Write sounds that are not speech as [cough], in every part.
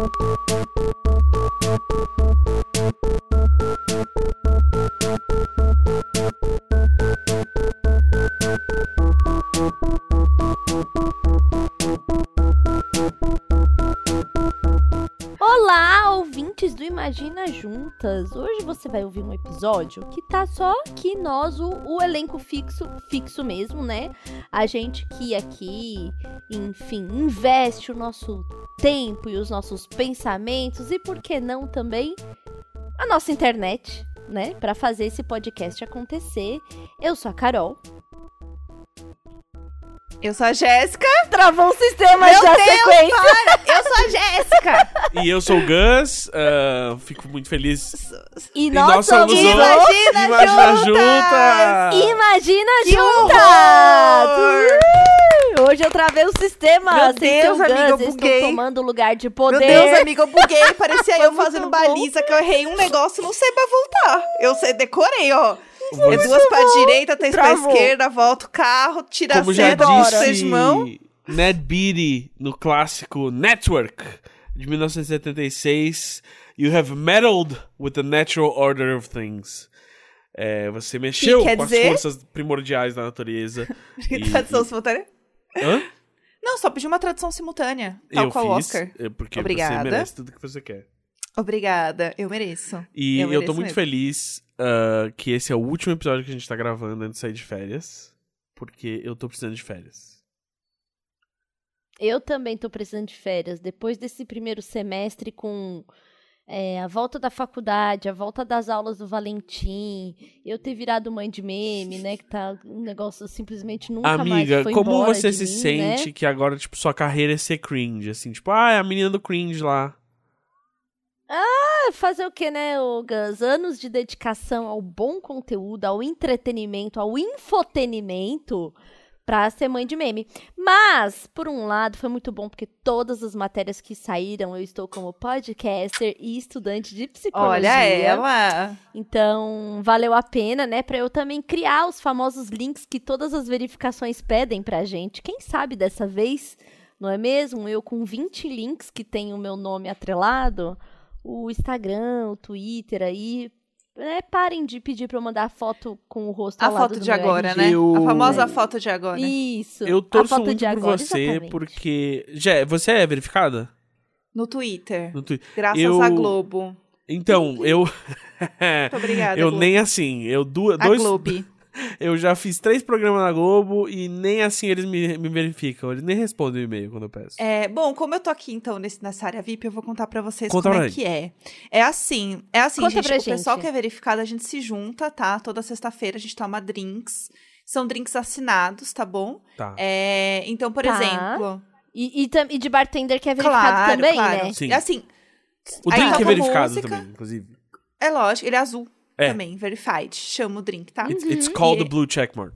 Thank you. Juntas. Hoje você vai ouvir um episódio que tá só que nós, o, o elenco fixo, fixo mesmo, né? A gente que aqui, enfim, investe o nosso tempo e os nossos pensamentos e por que não também a nossa internet, né, Pra fazer esse podcast acontecer. Eu sou a Carol. Eu sou a Jéssica. Travou o sistema Meu da Deus, sequência. para! Eu sou a Jéssica. E eu sou o Gus, ah, fico muito feliz. E E nós, nós somos somos o Imagina Imagina Juntas! Juntas! Imagina Que Juntas! Uh! Hoje eu travei o sistema. Meu Deus, amiga, eu buguei. estão tomando o lugar de Meu poder. Deus, amiga, eu buguei. Parecia [laughs] eu fazendo baliza, que eu errei um negócio e não sei pra voltar. Eu sei, decorei, ó. É Você- duas pra direita, três pra esquerda, volta o carro, tira Como a seta, disse mãos. Ned Beatty no clássico Network de 1976, You have meddled with the natural order of things. É, você mexeu com dizer? as forças primordiais da natureza. [laughs] e- Tradução simultânea? Hã? Não, só pedi uma tradução simultânea. Tal eu qual fiz, Oscar. é, porque Obrigada. você merece tudo que você quer. Obrigada, eu mereço. E Eu eu, mereço tô muito mesmo. feliz ah, que esse é o último episódio que a gente tá gravando antes de sair de férias. Porque eu tô precisando de férias. Eu também tô precisando de férias. Depois desse primeiro semestre com é, a volta da faculdade, a volta das aulas do Valentim, eu ter virado mãe de meme, né? Que tá um negócio simplesmente nunca mais Amiga, foi como você de se mim, sente né? que agora, tipo, sua carreira é ser cringe? Assim, tipo, ah, é a menina do cringe lá. Ah, Fazer o que, né, ô Gus? Anos de dedicação ao bom conteúdo, ao entretenimento, ao infotenimento pra ser mãe de meme. Mas, por um lado, foi muito bom porque todas as matérias que saíram, eu estou como podcaster e estudante de psicologia. Olha ela. Então, valeu a pena, né, Pra eu também criar os famosos links que todas as verificações pedem pra gente. Quem sabe dessa vez, não é mesmo? Eu com 20 links que tem o meu nome atrelado, o Instagram, o Twitter aí, né, parem de pedir pra eu mandar foto com o rosto A foto de agora, né? Eu- A famosa foto de agora. Isso. Eu a torço foto muito de por agora, você, exatamente. porque. Já, você é verificada? No Twitter. No Twitter. Graças Eu- à Globo. Então, eu. [laughs] [laughs] Muito obrigada, eu Globo. nem assim. Eu du... A dois, Globo. Eu já fiz três programas na Globo e nem assim eles me, me verificam. Eles nem respondem o e-mail quando eu peço. É, bom, como eu tô aqui, então, nesse, nessa área VIP, eu vou contar pra vocês Conta como pra é gente. que é. É assim, é assim, Conta gente, pra o pessoal gente. que é verificado, a gente se junta, tá? Toda sexta-feira a gente toma drinks. São drinks assinados, tá bom? Tá. É, então, por Tá. exemplo... E, e, tam- e de bartender que é verificado Claro, também, claro. né? Sim. É assim, O drink é toca verificado música. também, inclusive. é lógico, ele é azul É. também, verified. Chama o drink, tá? It's, it's called E- the blue checkmark.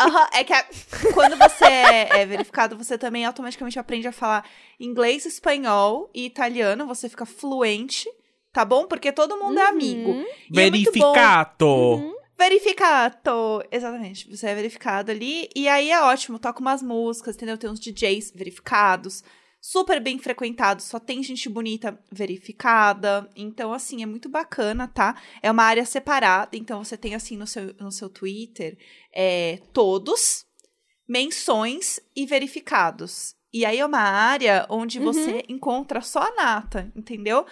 Aham, é que a- quando você é, é verificado, você também automaticamente aprende a falar inglês, espanhol e italiano. Você fica fluente, tá bom? Porque todo mundo é amigo. Uhum. E é muito bom. Verificato! Verificado! Exatamente, você é verificado ali. E aí é ótimo, toca umas músicas, entendeu? Tem uns DJs verificados, super bem frequentados, só tem gente bonita verificada. Então, assim, é muito bacana, tá? É uma área separada, então você tem, assim, no seu, no seu Twitter, é, todos, menções e verificados. E aí é uma área onde você encontra só a nata, entendeu?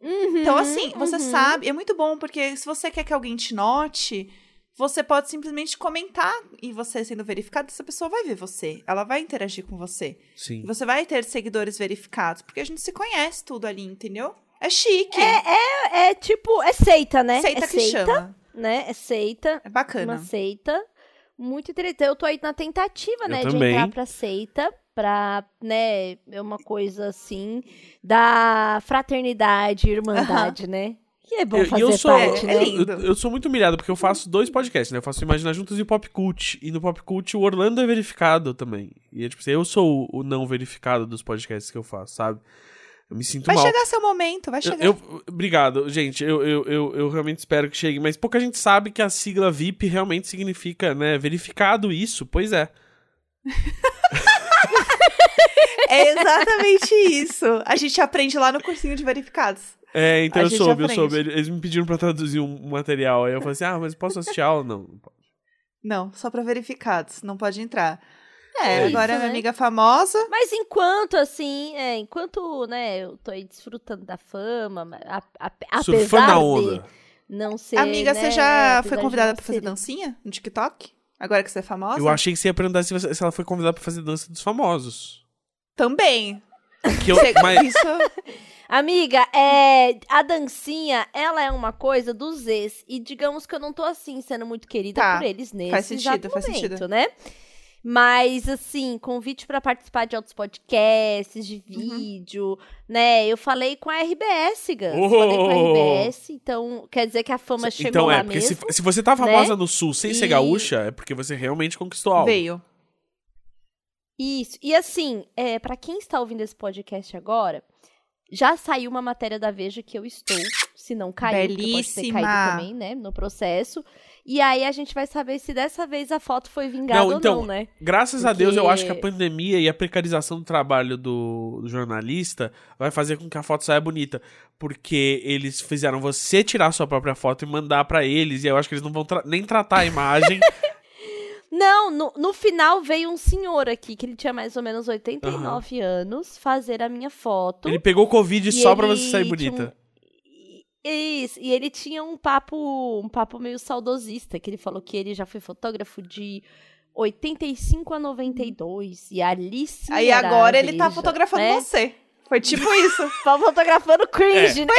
Uhum, Então, assim, você uhum. sabe, é muito bom, porque se você quer que alguém te note, você pode simplesmente comentar e você sendo verificado, essa pessoa vai ver você. Ela vai interagir com você. Sim. Você vai ter seguidores verificados, porque a gente se conhece tudo ali, entendeu? É chique. É tipo, é seita, né? Seita é que chama. né? É seita, É uma bacana. seita. Muito interessante. Eu tô aí na tentativa, Eu né, de também. entrar pra seita, pra, né, é uma coisa assim, da fraternidade, [laughs] irmandade, né? Que é bom Eu- E fazer eu, sou, parte, é né? lindo. eu, eu sou muito humilhado, porque eu faço dois podcasts, né? Eu faço Imagina Juntos e o Pop Cult. E no Pop Cult o Orlando é verificado também. E é tipo assim, eu sou o, o não verificado dos podcasts que eu faço, sabe? Eu me sinto Vai mal. chegar seu momento, vai Eu- chegar. eu- obrigado, gente. Eu, eu, eu, eu realmente espero que chegue. Mas pouca gente sabe que a sigla VIP realmente significa, né? Verificado isso. Pois é. [laughs] É exatamente isso. A gente aprende lá no cursinho de verificados. É, então A eu soube, eu soube. Eles me pediram pra traduzir um material. Aí eu falei assim: ah, mas posso assistir a aula? Não. não pode. Não, só pra verificados, não pode entrar. É É, isso, agora né? minha amiga famosa. Mas enquanto, assim, é, enquanto, né, eu tô aí desfrutando da fama, a, a, Surfando apesar na onda. de não ser, amiga, né, você já foi convidada pra fazer ser- dancinha no TikTok? Agora que você é famosa? Eu achei que você ia perguntar se, você- se ela foi convidada pra fazer dança dos famosos. Também. Que eu, mas, Isso Amiga, é, a dancinha, ela é uma coisa dos ex. E digamos que eu não tô assim, sendo muito querida Tá, por eles nesse faz sentido, exato faz momento, sentido. né? Mas, assim, convite pra participar de outros podcasts, de Uhum. vídeo, né? Eu falei com a RBS, Gus. Oh! Falei com a RBS, então quer dizer que a fama chegou então lá é, porque se, mesmo. se você tá famosa né? no sul sem ser E- gaúcha, é porque você realmente conquistou algo. veio. Isso. E assim, é, para quem está ouvindo esse podcast agora, já saiu uma matéria da Veja que eu estou, se não caiu, porque pode ter Belíssima. caído também, né, no processo. E aí a gente vai saber se dessa vez a foto foi vingada Não, ou então, não, né? Graças a Deus, eu Porque- acho que a pandemia e a precarização do trabalho do, do jornalista vai fazer com que a foto saia bonita. Porque eles fizeram você tirar sua própria foto e mandar pra eles. E eu acho que eles não vão tra- nem tratar a imagem. [laughs] Não, no, no final veio um senhor aqui, que ele tinha mais ou menos 89 anos, fazer a minha foto. Ele pegou Covid só pra você sair um- bonita. Isso, e ele tinha um papo, um papo meio saudosista, que ele falou que ele já foi fotógrafo de 85 a 92, e ali sim Aí era agora a ele tá fotografando né? você. Foi tipo isso. [laughs] Tá fotografando cringe, né?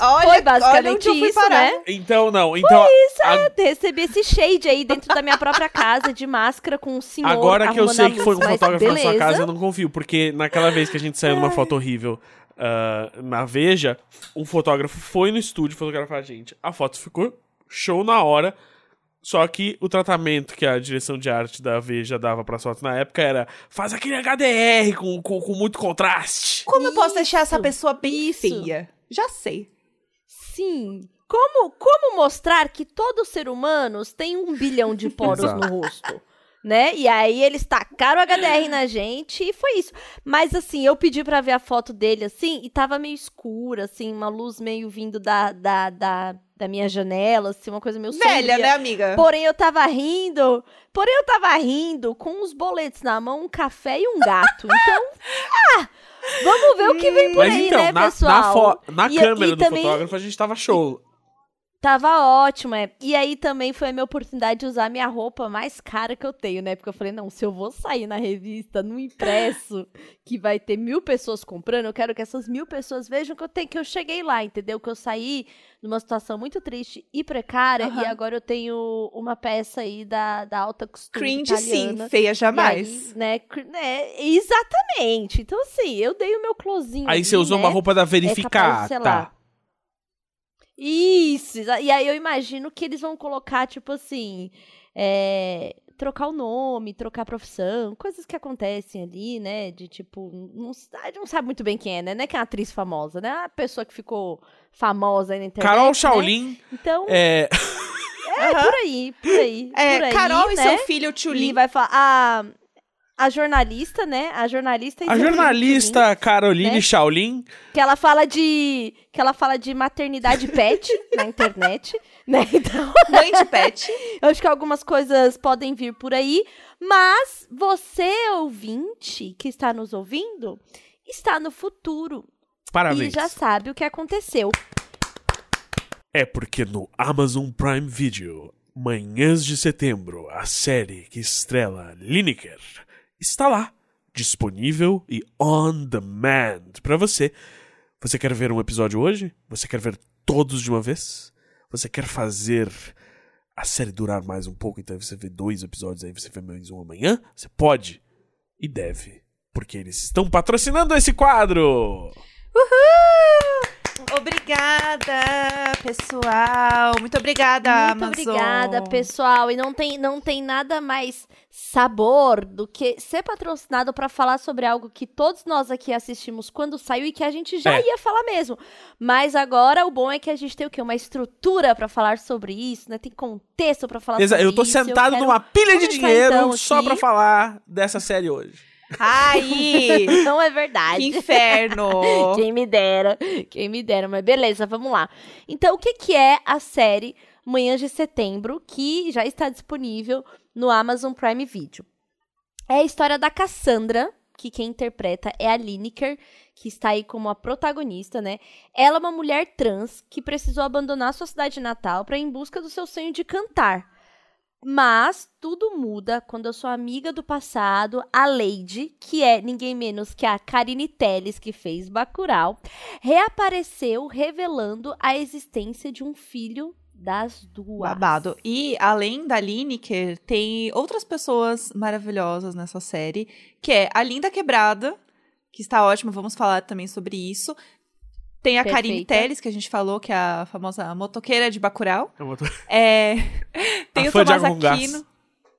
olha, Foi basicamente olha onde eu fui isso, né? Então, não. Então, a- Recebi esse shade aí dentro da minha própria casa, de máscara, com um senhor agora que eu sei que foi um fotógrafo na sua beleza. casa, eu não confio. Porque naquela vez que a gente saiu numa foto horrível ah, na Veja, um fotógrafo foi no estúdio fotografar a gente. A foto ficou show na hora. Só que o tratamento que a direção de arte da Veja dava pra foto na época era faz aquele HDR com, com, com muito contraste. Como eu posso deixar essa pessoa bem isso. feia? Já sei. Sim. Como, como mostrar que todo ser humano tem um bilhão de poros no rosto? Né? E aí eles tacaram o HDR na gente e foi isso. Mas assim, eu pedi pra ver a foto dele assim e tava meio escura, assim, uma luz meio vindo da, da, da, da minha janela, assim, uma coisa meio Velha, sombria. né, amiga? Porém, eu tava rindo. Porém, eu tava rindo com uns boletos na mão, um café e um gato. Então, [laughs] ah, vamos ver o que vem por Mas aí, então, né, na, pessoal? na, na E- câmera e do também- fotógrafo a gente tava show. Tava ótimo, é. E aí também foi a minha oportunidade de usar a minha roupa mais cara que eu tenho, né? Porque eu falei, não, se eu vou sair na revista, no impresso, [laughs] que vai ter mil pessoas comprando, eu quero que essas mil pessoas vejam que eu tenho, que eu cheguei lá, entendeu? Que eu saí numa situação muito triste e precária, Aham. e agora eu tenho uma peça aí da, da alta costura Cringe sim, italiana. feia E jamais. aí, né, cr- né, exatamente. Então, assim, eu dei o meu closinho. Aí ali, você usou né? uma roupa da É capaz verificar, tá? lá. Isso, e aí eu imagino que eles vão colocar, tipo assim, é, trocar o nome, trocar a profissão, coisas que acontecem ali, né? De tipo, não, a gente não sabe muito bem quem é, né? Não é que é uma atriz famosa, né? É uma pessoa que ficou famosa aí na internet. Carol né? Shaolin, Então, é, [laughs] é por aí, por aí. É, por aí, Carol e né? seu filho E Tchulin. vai falar. A, a jornalista, né? A jornalista a seu filho jornalista Caroline né? Shaolin, que ela fala de que ela fala de maternidade pet [laughs] na internet, né? Então, [laughs] Mãe de pet. [laughs] eu acho que algumas coisas podem vir por aí, mas você ouvinte que está nos ouvindo está no futuro parabéns. e já sabe o que aconteceu. É porque no Amazon Prime Video, Manhãs de Setembro, a série que estrela Lineker, está lá, disponível e on demand pra você. Você quer ver um episódio hoje? Você quer ver todos de uma vez? Você quer fazer a série durar mais um pouco, então você vê dois episódios, aí você vê mais um amanhã? Você pode e deve, porque eles estão patrocinando esse quadro! Uhul! Obrigada, pessoal. Muito obrigada, Muito Amazon. obrigada, pessoal. E não tem, não tem nada mais sabor do que ser patrocinado para falar sobre algo que todos nós aqui assistimos quando saiu e que a gente já É. ia falar mesmo. Mas agora o bom é que a gente tem o quê? Uma estrutura para falar sobre isso, né? Tem contexto para falar Exa- sobre eu tô isso. sentado quero numa pilha de dinheiro então, só pra falar dessa série hoje. Ai! [laughs] Não é que verdade. inferno! [laughs] Quem me dera, quem me dera, mas beleza, vamos lá. Então, o que, que é a série Manhãs de Setembro, que já está disponível no Amazon Prime Video? É a história da Cassandra, que quem interpreta é a Lineker, que está aí como a protagonista, né? Ela é uma mulher trans que precisou abandonar sua cidade natal para ir em busca do seu sonho de cantar. Mas tudo muda quando a sua amiga do passado, a Lady, que é ninguém menos que a Karine Telles, que fez Bacurau, reapareceu revelando a existência de um filho das duas. Babado. E além da Lineker, tem outras pessoas maravilhosas nessa série, que é a Linda Quebrada, que está ótima, vamos falar também sobre isso. Tem a Karine Perfeita. Telles, que a gente falou, que é a famosa motoqueira de Bacurau. Eu [laughs] vou- É, tem A o Tomás. Aquino.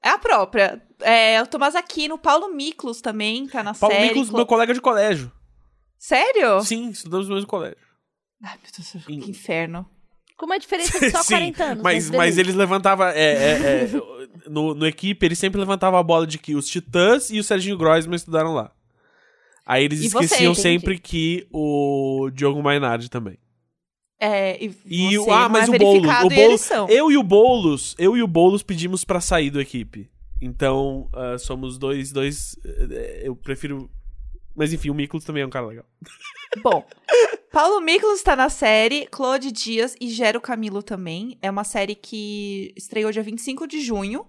É a própria. É, o Tomás Aquino, o Paulo Miklos também tá na Paulo série. Miklos, Clo- meu colega de colégio. Sério? Sim, estudamos no mesmo colégio. Ai, meu Deus, que inferno. Com uma diferença de [laughs] só Sim, 40 anos. mas, mas beleza. eles levantavam. é, é, é, [laughs] no, no equipe, eles sempre levantavam a bola de que os Titãs e o Serginho Groisman estudaram lá. Aí eles E você, esqueciam entendi. sempre que o Diogo Mainardi também. É, e, E o- você ah, mas é o Boulos, o e Boulos- são. Eu e o Boulos, eu e o Boulos pedimos pra sair do equipe. Então, ah, somos dois, dois. eh, Eu prefiro. Mas enfim, o Miklos também é um cara legal. [laughs] Bom, Paulo Miklos está na série, Claude Dias e Gero Camilo também. É uma série que estreou dia 25 de junho.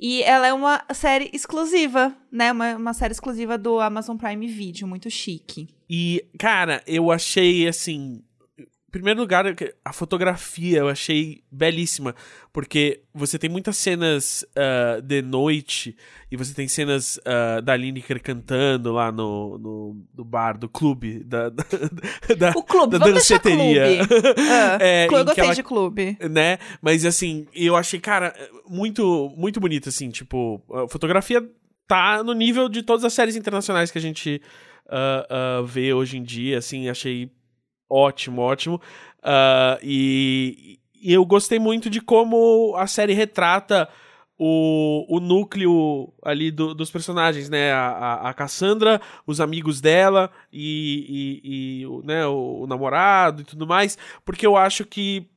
E ela é uma série exclusiva, né? Uma, uma série exclusiva do Amazon Prime Video, muito chique. E, cara, eu achei assim. Em primeiro lugar, a fotografia eu achei belíssima. Porque você tem muitas cenas ah, de noite e você tem cenas ah, da Lineker cantando lá no, no, no bar, do clube, da, da, [laughs] da, O clube, da deixar clube. danceteria. [laughs] Ah, É, eu gostei ela- de clube. né? Mas assim, eu achei, cara, muito, muito bonito, assim, tipo, a fotografia tá no nível de todas as séries internacionais que a gente ah, vê hoje em dia, assim, achei ótimo, ótimo. Ah, e, e eu gostei muito de como a série retrata o, o núcleo ali do- dos personagens, né? A, a, Cassandra, os amigos dela e, e, e o, né, o, o namorado e tudo mais, porque eu acho que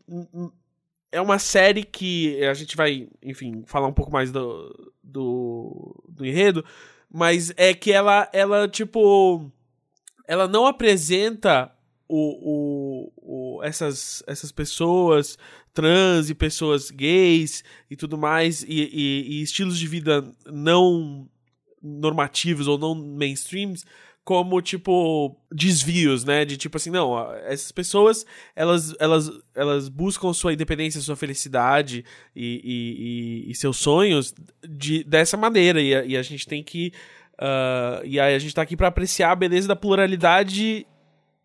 é uma série que a gente vai, enfim, falar um pouco mais do, do, do enredo, mas é que ela, ela tipo, ela não apresenta o, o, o- essas, essas pessoas trans e pessoas gays e tudo mais, e, e- e estilos de vida não normativos ou não mainstreams, como, tipo, desvios, né? De tipo assim, não, essas pessoas, elas, elas, elas buscam sua independência, sua felicidade e, e, e- seus sonhos de, dessa maneira, e a, e a gente tem que. ah, e aí a gente tá aqui pra apreciar a beleza da pluralidade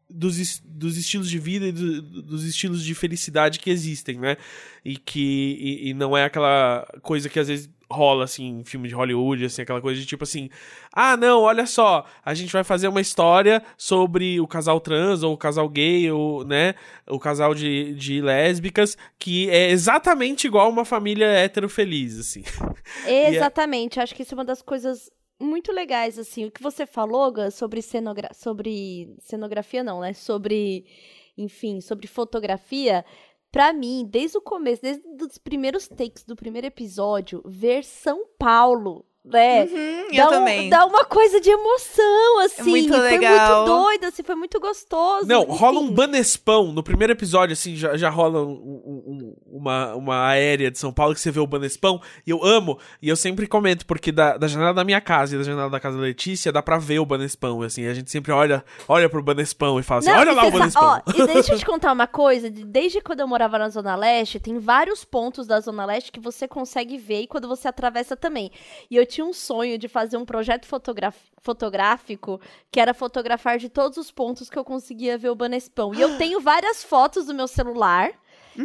dos, dos estilos de vida e do- dos estilos de felicidade que existem, né? E que e, e não é aquela coisa que às vezes rola assim em filme de Hollywood, assim, aquela coisa de tipo assim, ah, não, olha só, a gente vai fazer uma história sobre o casal trans ou o casal gay ou, né, o casal de, de lésbicas que é exatamente igual uma família hétero feliz, assim. [laughs] é Exatamente, acho que isso é uma das coisas muito legais, assim. O que você falou, Gus, sobre, cenogra sobre cenografia, não, né? Sobre, enfim, sobre fotografia. Pra mim, desde o começo, desde os primeiros takes do primeiro episódio, ver São Paulo, né? Uhum, dá eu um- também. dá uma coisa de emoção, assim. muito Foi legal. muito doido, assim, foi muito gostoso. Não, rola um enfim. Banespão. No primeiro episódio, assim, já, já rola um- um- um- uma, uma aérea de São Paulo que você vê o Banespão. E eu amo. E eu sempre comento, porque da, da janela da minha casa e da janela da casa da Letícia, dá pra ver o Banespão. Assim, a gente sempre olha, olha pro Banespão e fala assim: Não, olha lá o Banespão. Ó, e deixa eu [laughs] te contar uma coisa. de- Desde quando eu morava na Zona Leste, tem vários pontos da Zona Leste que você consegue ver e quando você atravessa também. E eu tinha um sonho de fazer um projeto fotográfico que era fotografar de todos os pontos que eu conseguia ver o Banespão. E eu [gasps] tenho várias fotos do meu celular,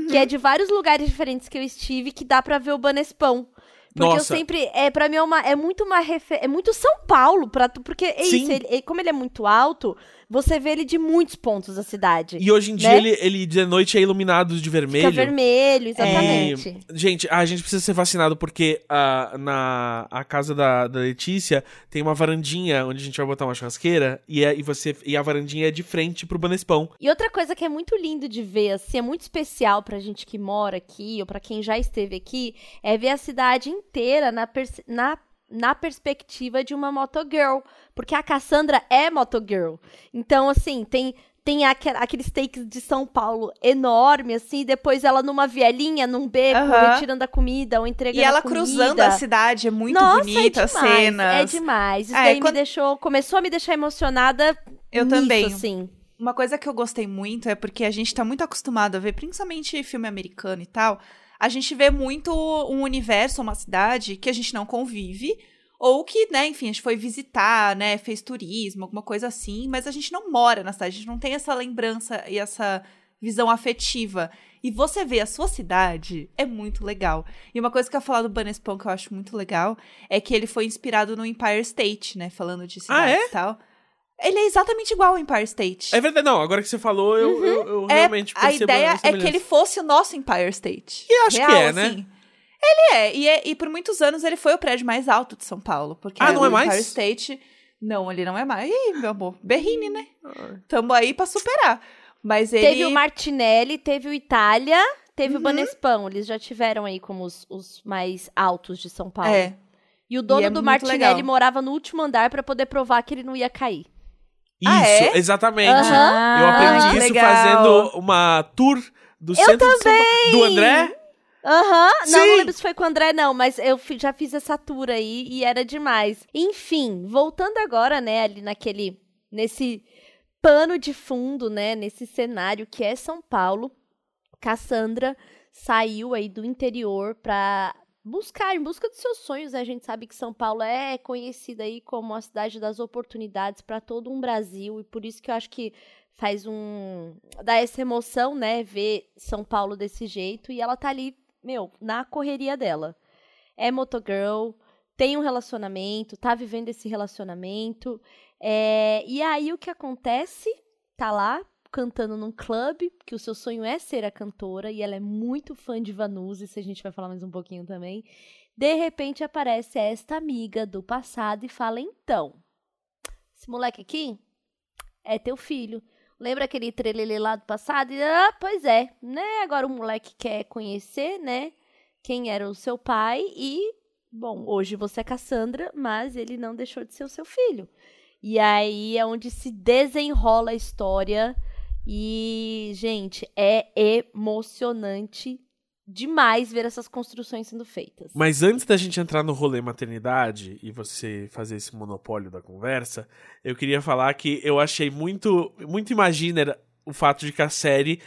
que é de vários lugares diferentes que eu estive, que dá pra ver o Banespão. Porque eu Nossa. sempre. É, pra mim é, uma, é muito uma refer... É muito São Paulo, pra porque é Sim. isso. ele- ele- como ele é muito alto, você vê ele de muitos pontos da cidade. E hoje em dia Né? ele, ele de noite é iluminado de vermelho. Fica vermelho, exatamente. E, gente, a gente precisa ser vacinado porque ah, na a casa da, da Letícia tem uma varandinha onde a gente vai botar uma churrasqueira e, é- e, você, e a varandinha é de frente pro Banespão. E outra coisa que é muito lindo de ver, assim, é muito especial pra gente que mora aqui, ou pra quem já esteve aqui, é ver a cidade inteira na, na, na perspectiva de uma motogirl. Porque a Cassandra é motogirl. Então, assim, tem. Tem aque- aqueles takes de São Paulo enorme, assim, depois ela numa vielinha, num beco, Aham. retirando a comida ou entregando E ela comida. cruzando a cidade, é muito Nossa, bonita é as demais, cenas. É demais. Isso É, daí me quando- deixou. Começou a me deixar emocionada. Eu nisso, também. Assim. Uma coisa que eu gostei muito é porque a gente tá muito acostumado a ver, principalmente filme americano e tal, a gente vê muito um universo, uma cidade que a gente não convive, ou que, né, enfim, a gente foi visitar, né, fez turismo, alguma coisa assim, mas a gente não mora na cidade, a gente não tem essa lembrança e essa visão afetiva. E você vê a sua cidade, é muito legal. E uma coisa que eu ia falar do Banespão que eu acho muito legal é que ele foi inspirado no Empire State, né, falando de cidade Ah, é? e tal. Ele é exatamente igual ao Empire State. É verdade, não, agora que você falou, eu, eu, eu É, realmente a percebo ideia é que ele fosse o nosso Empire State. E acho que é, né? assim. Ele é e, é, e por muitos anos ele foi o prédio mais alto de São Paulo. Porque Ah, não o é mais? Empire State. Não, ele não é mais. Ih, meu amor, berrine, né? Tamo aí pra superar. Mas ele. Teve o Martinelli, teve o Itália, teve Uhum. o Banespão. Eles já tiveram aí como os, os mais altos de São Paulo. É. E o dono E é do Martinelli legal. morava no último andar pra poder provar que ele não ia cair. Isso, Ah, é? exatamente. Eu aprendi Ah, isso legal. fazendo uma tour do centro de São Paulo. Do André? Aham, não, Sim. não lembro se foi com o André, não, mas eu já fiz essa tour aí e era demais. Enfim, voltando agora, né, ali naquele. nesse pano de fundo, né, nesse cenário que é São Paulo, Cassandra saiu aí do interior pra buscar, em busca dos seus sonhos, né? A gente sabe que São Paulo é conhecida aí como a cidade das oportunidades para todo um Brasil e por isso que eu acho que faz um dá essa emoção, né, ver São Paulo desse jeito e ela tá ali, meu, na correria dela. É motogirl, tem um relacionamento, tá vivendo esse relacionamento. é, e aí o que acontece? Tá lá cantando num clube, que o seu sonho é ser a cantora, e ela é muito fã de Vanusa, isso a gente vai falar mais um pouquinho também. De repente aparece esta amiga do passado e fala: Então, esse moleque aqui é teu filho. Lembra aquele trelelê lá do passado? E, ah, pois é, né? Agora o moleque quer conhecer, né? Quem era o seu pai e, bom, hoje você é Cassandra, mas ele não deixou de ser o seu filho. E aí é onde se desenrola a história. E, gente, é emocionante demais ver essas construções sendo feitas. Mas antes da gente entrar no rolê maternidade e você fazer esse monopólio da conversa, eu queria falar que eu achei muito, muito imaginer o fato de que a série.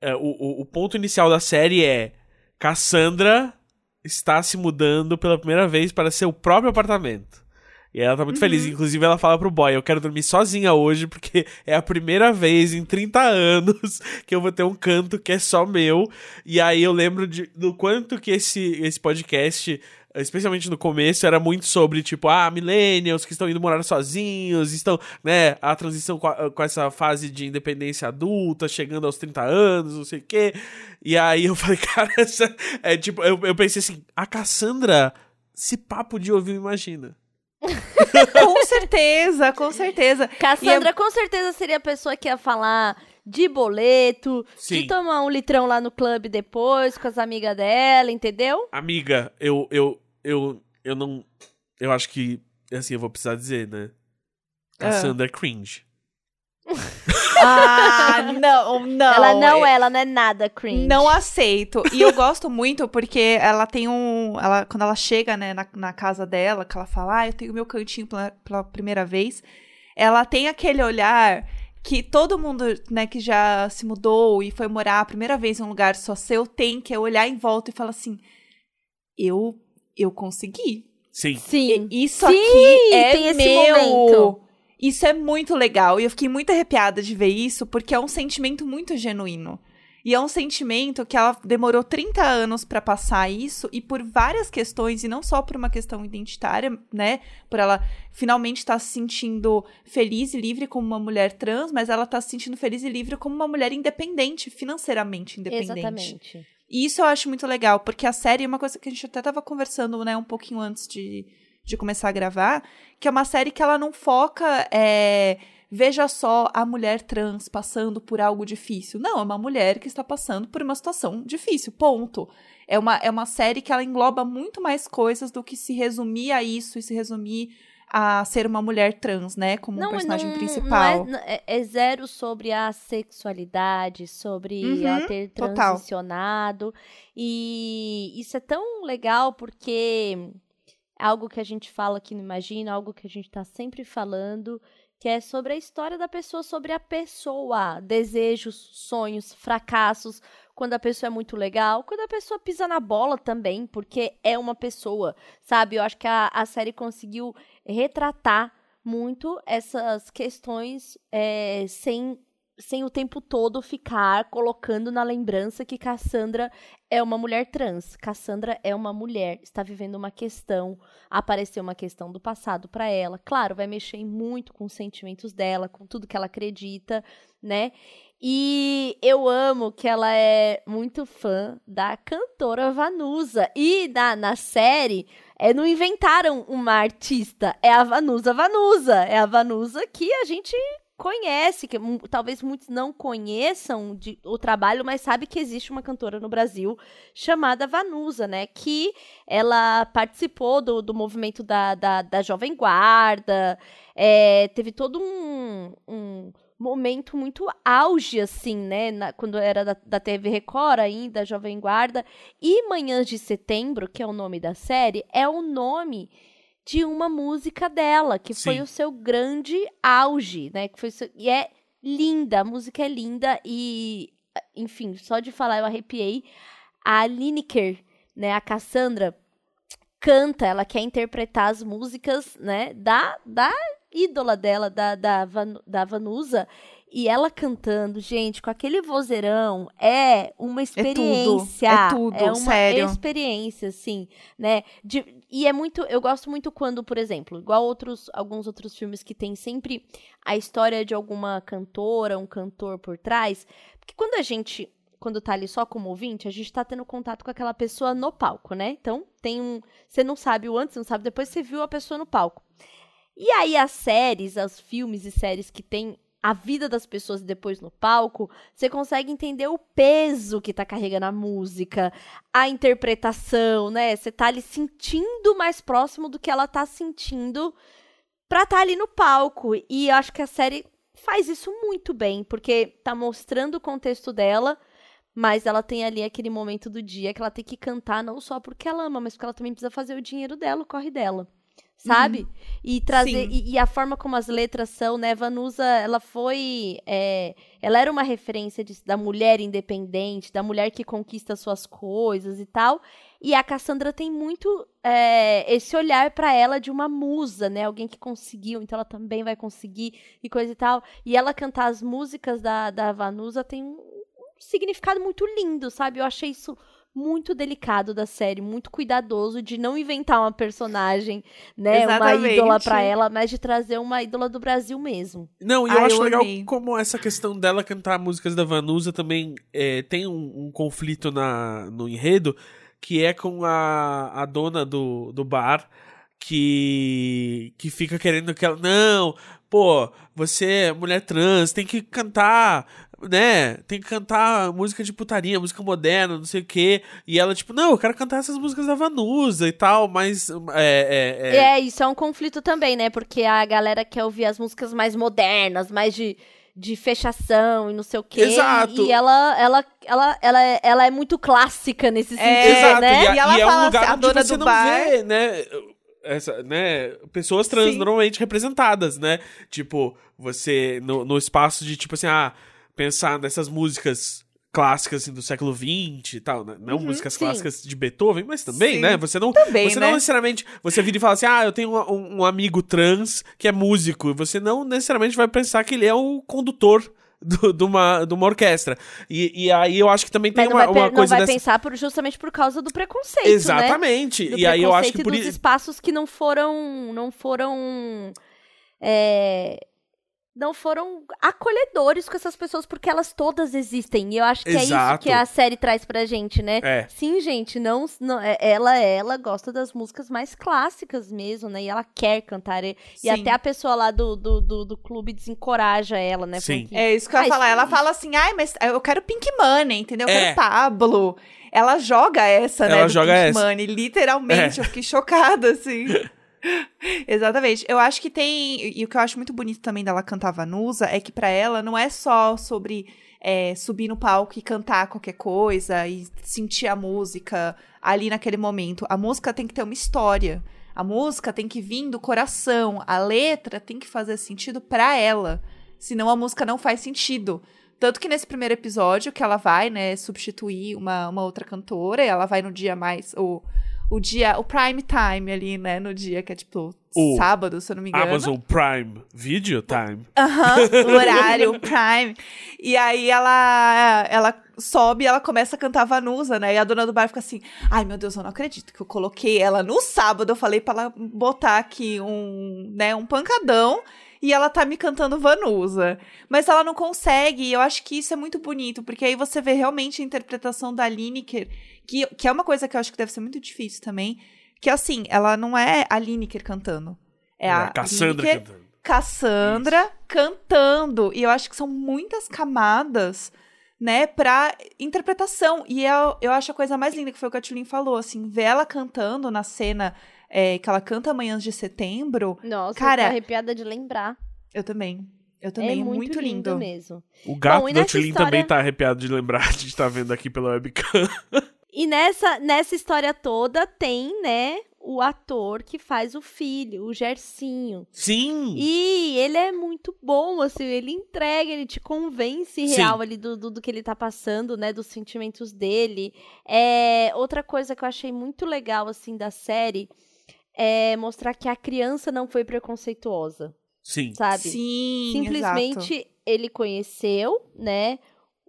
é, o, o, o ponto inicial da série é Cassandra está se mudando pela primeira vez para seu próprio apartamento. E ela tá muito feliz. Inclusive, ela fala pro boy: Eu quero dormir sozinha hoje, porque é a primeira vez em 30 anos [laughs] que eu vou ter um canto que é só meu. E aí eu lembro de, do quanto que esse, esse podcast, especialmente no começo, era muito sobre, tipo, ah, millennials que estão indo morar sozinhos, estão, né, a transição com, a- com essa fase de independência adulta, chegando aos 30 anos, não sei o quê. E aí eu [laughs] falei, cara, essa, é tipo, eu, eu pensei assim, a Cassandra, se papo de ouvir, imagina. [laughs] Com certeza, com certeza. Cassandra com certeza seria a pessoa que ia falar de boleto, Sim. de tomar um litrão lá no clube depois com as amigas dela, entendeu? Amiga, eu, eu, eu, eu não. Eu acho que, assim, eu vou precisar dizer, né? Cassandra é cringe. [laughs] Ah, não, não. ela não é, ela não é nada cringe. Não aceito. E eu gosto muito porque ela tem um. Ela, quando ela chega, né, na, na casa dela, que ela fala, ah, eu tenho meu cantinho pela, pela primeira vez. Ela tem aquele olhar que todo mundo, né, que já se mudou e foi morar a primeira vez em um lugar só seu, tem, que é olhar em volta e falar assim: eu, eu consegui. Sim. Sim. Isso Sim, aqui é tem esse meu. momento. Isso é muito legal. E eu fiquei muito arrepiada de ver isso, porque é um sentimento muito genuíno. E é um sentimento que ela demorou 30 anos para passar isso e por várias questões, e não só por uma questão identitária, né? Por ela finalmente estar tá se sentindo feliz e livre como uma mulher trans, mas ela tá se sentindo feliz e livre como uma mulher independente, financeiramente independente. Exatamente. E isso eu acho muito legal, porque a série é uma coisa que a gente até tava conversando, né, um pouquinho antes de, de começar a gravar, que é uma série que ela não foca. É, veja só a mulher trans passando por algo difícil. Não, é uma mulher que está passando por uma situação difícil, ponto. É uma, é uma série que ela engloba muito mais coisas do que se resumir a isso e se resumir a ser uma mulher trans, né? Como não, um personagem não, principal. Não é, é, zero sobre a sexualidade, sobre uhum, ela ter transicionado. Total. E isso é tão legal porque é algo que a gente fala aqui no Imagina, algo que a gente está sempre falando que é sobre a história da pessoa, sobre a pessoa, desejos, sonhos, fracassos, quando a pessoa é muito legal, quando a pessoa pisa na bola também, porque é uma pessoa, sabe? Eu acho que a, a série conseguiu retratar muito essas questões é, sem sem o tempo todo ficar colocando na lembrança que Cassandra é uma mulher trans. Cassandra é uma mulher, está vivendo uma questão, apareceu uma questão do passado para ela. Claro, vai mexer muito com os sentimentos dela, com tudo que ela acredita, né? E eu amo que ela é muito fã da cantora Vanusa. E na, na série, é, não inventaram uma artista, é a Vanusa Vanusa. É a Vanusa que a gente conhece, que talvez muitos não conheçam de, o trabalho, mas sabe que existe uma cantora no Brasil chamada Vanusa, né? Que ela participou do, do movimento da, da, da Jovem Guarda, é, teve todo um, um momento muito auge, assim, né? Na, quando era da, da TV Record ainda, Jovem Guarda. E Manhãs de Setembro, que é o nome da série, é o nome de uma música dela, que Sim. foi o seu grande auge, né? Que foi seu... E é linda, a música é linda e, enfim, só de falar eu arrepiei. A Lineker, né, a Cassandra, canta, ela quer interpretar as músicas, né, da, da ídola dela, da, da, Van, da Vanusa, e ela cantando, gente, com aquele vozeirão, é uma experiência. É tudo, é, tudo, é uma sério. experiência, assim, né? De, e é muito, eu gosto muito quando, por exemplo, igual outros, alguns outros filmes que tem sempre a história de alguma cantora, um cantor por trás, porque quando a gente quando tá ali só como ouvinte, a gente tá tendo contato com aquela pessoa no palco, né? Então, tem um. Você não sabe o antes, não sabe depois, você viu a pessoa no palco. E aí, as séries, os filmes e séries que tem a vida das pessoas depois no palco, você consegue entender o peso que tá carregando a música, a interpretação, né? Você tá ali sentindo mais próximo do que ela tá sentindo pra estar tá ali no palco. E eu acho que a série faz isso muito bem, porque tá mostrando o contexto dela, mas ela tem ali aquele momento do dia que ela tem que cantar não só porque ela ama, mas porque ela também precisa fazer o dinheiro dela, o corre dela sabe? Uhum. E trazer e, e, a forma como as letras são, né? Vanusa, ela foi, é, ela era uma referência de, da mulher independente, da mulher que conquista suas coisas e tal. E a Cassandra tem muito é, esse olhar para ela de uma musa, né? Alguém que conseguiu, então ela também vai conseguir e coisa e tal. E ela cantar as músicas da, da Vanusa tem um significado muito lindo, sabe? Eu achei isso muito delicado da série, muito cuidadoso de não inventar uma personagem, né, Exatamente. uma ídola para ela, mas de trazer uma ídola do Brasil mesmo. Não, e eu acho eu legal amei. como essa questão dela cantar músicas da Vanusa também é, tem um, um, conflito na, no enredo, que é com a, a dona do, do bar, que que fica querendo que ela não, pô, você é mulher trans, tem que cantar né, tem que cantar música de putaria, música moderna, não sei o quê. E ela, tipo, não, eu quero cantar essas músicas da Vanusa e tal, mas. É, é, é... é, isso é um conflito também, né? Porque a galera quer ouvir as músicas mais modernas, mais de de fechação e não sei o quê. Exato. E, ela, ela, ela, ela, é, ela é muito clássica nesse é, sentido, exato. né? E, a, e ela e é um lugar assim, onde você não bar... vê, né? Essa, né, pessoas trans Sim. normalmente representadas, né? Tipo, você, no, no espaço de, tipo assim, ah, pensar nessas músicas clássicas assim, do século XX e tal, né? Não uhum, músicas sim. clássicas de Beethoven, mas também, sim. né? Você não, também, você né? não necessariamente, você vira e fala assim, ah, eu tenho um, um, amigo trans que é músico, e você não necessariamente vai pensar que ele é o condutor do- de uma, de uma orquestra. E, e aí eu acho que também tem não uma, vai, uma não coisa vai dessa. pensar por, justamente por causa do preconceito, né? Exatamente. Do E aí eu acho que preconceito por e dos espaços que não foram, não foram, é, não foram acolhedores com essas pessoas, porque elas todas existem. E eu acho que é isso Exato. que a série traz pra gente, né? É. Sim, gente, não, não é- ela ela gosta das músicas mais clássicas mesmo, né? E ela quer cantar. E, e até a pessoa lá do, do, do, do clube desencoraja ela, né? Sim. Falando que- É isso que eu ia Ah, falar. Ela fala assim, ai, mas eu quero Pink Money, entendeu? Eu É. quero Pablo. Ela joga essa, né? Ela do joga Pink essa. Money, literalmente. É. Eu fiquei chocada, assim. [laughs] [laughs] Exatamente. Eu acho que tem. E o que eu acho muito bonito também dela cantar Vanusa é que pra ela não é só sobre é, subir no palco e cantar qualquer coisa e sentir a música ali naquele momento. A música tem que ter uma história. A música tem que vir do coração. A letra tem que fazer sentido pra ela. Senão a música não faz sentido. Tanto que nesse primeiro episódio que ela vai, né, substituir uma, uma outra cantora, ela vai no dia mais. O, o dia. O prime time ali, né? No dia que é tipo O sábado, se eu não me engano. Amazon Prime Video Time. Aham, o [laughs] horário, prime. E aí ela ela sobe e ela começa a cantar Vanusa, né? E a dona do bar fica assim: "Ai, meu Deus, eu não acredito que eu coloquei ela no sábado. Eu falei pra ela botar aqui um, né, um pancadão e ela tá me cantando Vanusa. Mas ela não consegue, e eu acho que isso é muito bonito, porque aí você vê realmente a interpretação da Lineker, que, que é uma coisa que eu acho que deve ser muito difícil também, que assim, ela não é a Lineker cantando. É a, Cassandra Lineker cantando. Cassandra cantando. E eu acho que são muitas camadas, né, pra interpretação. E eu, eu acho a coisa mais linda que foi o que a Tulin falou, assim, ver ela cantando na cena é, que ela canta Amanhãs de Setembro. Nossa, Cara, eu tô arrepiada de lembrar. Eu também. Eu também. é muito, lindo. lindo mesmo. O gato Bom, da história- também tá arrepiado de lembrar. [laughs] A gente tá vendo aqui pela webcam. E nessa, nessa história toda tem, né, o ator que faz o filho, o Gercinho. Sim! E ele é muito bom, assim, ele entrega, ele te convence Sim. real ali do, do, do que ele tá passando, né, dos sentimentos dele. É, outra coisa que eu achei muito legal, assim, da série é mostrar que a criança não foi preconceituosa, Sim. sabe? Sim, Simplesmente ele conheceu, né,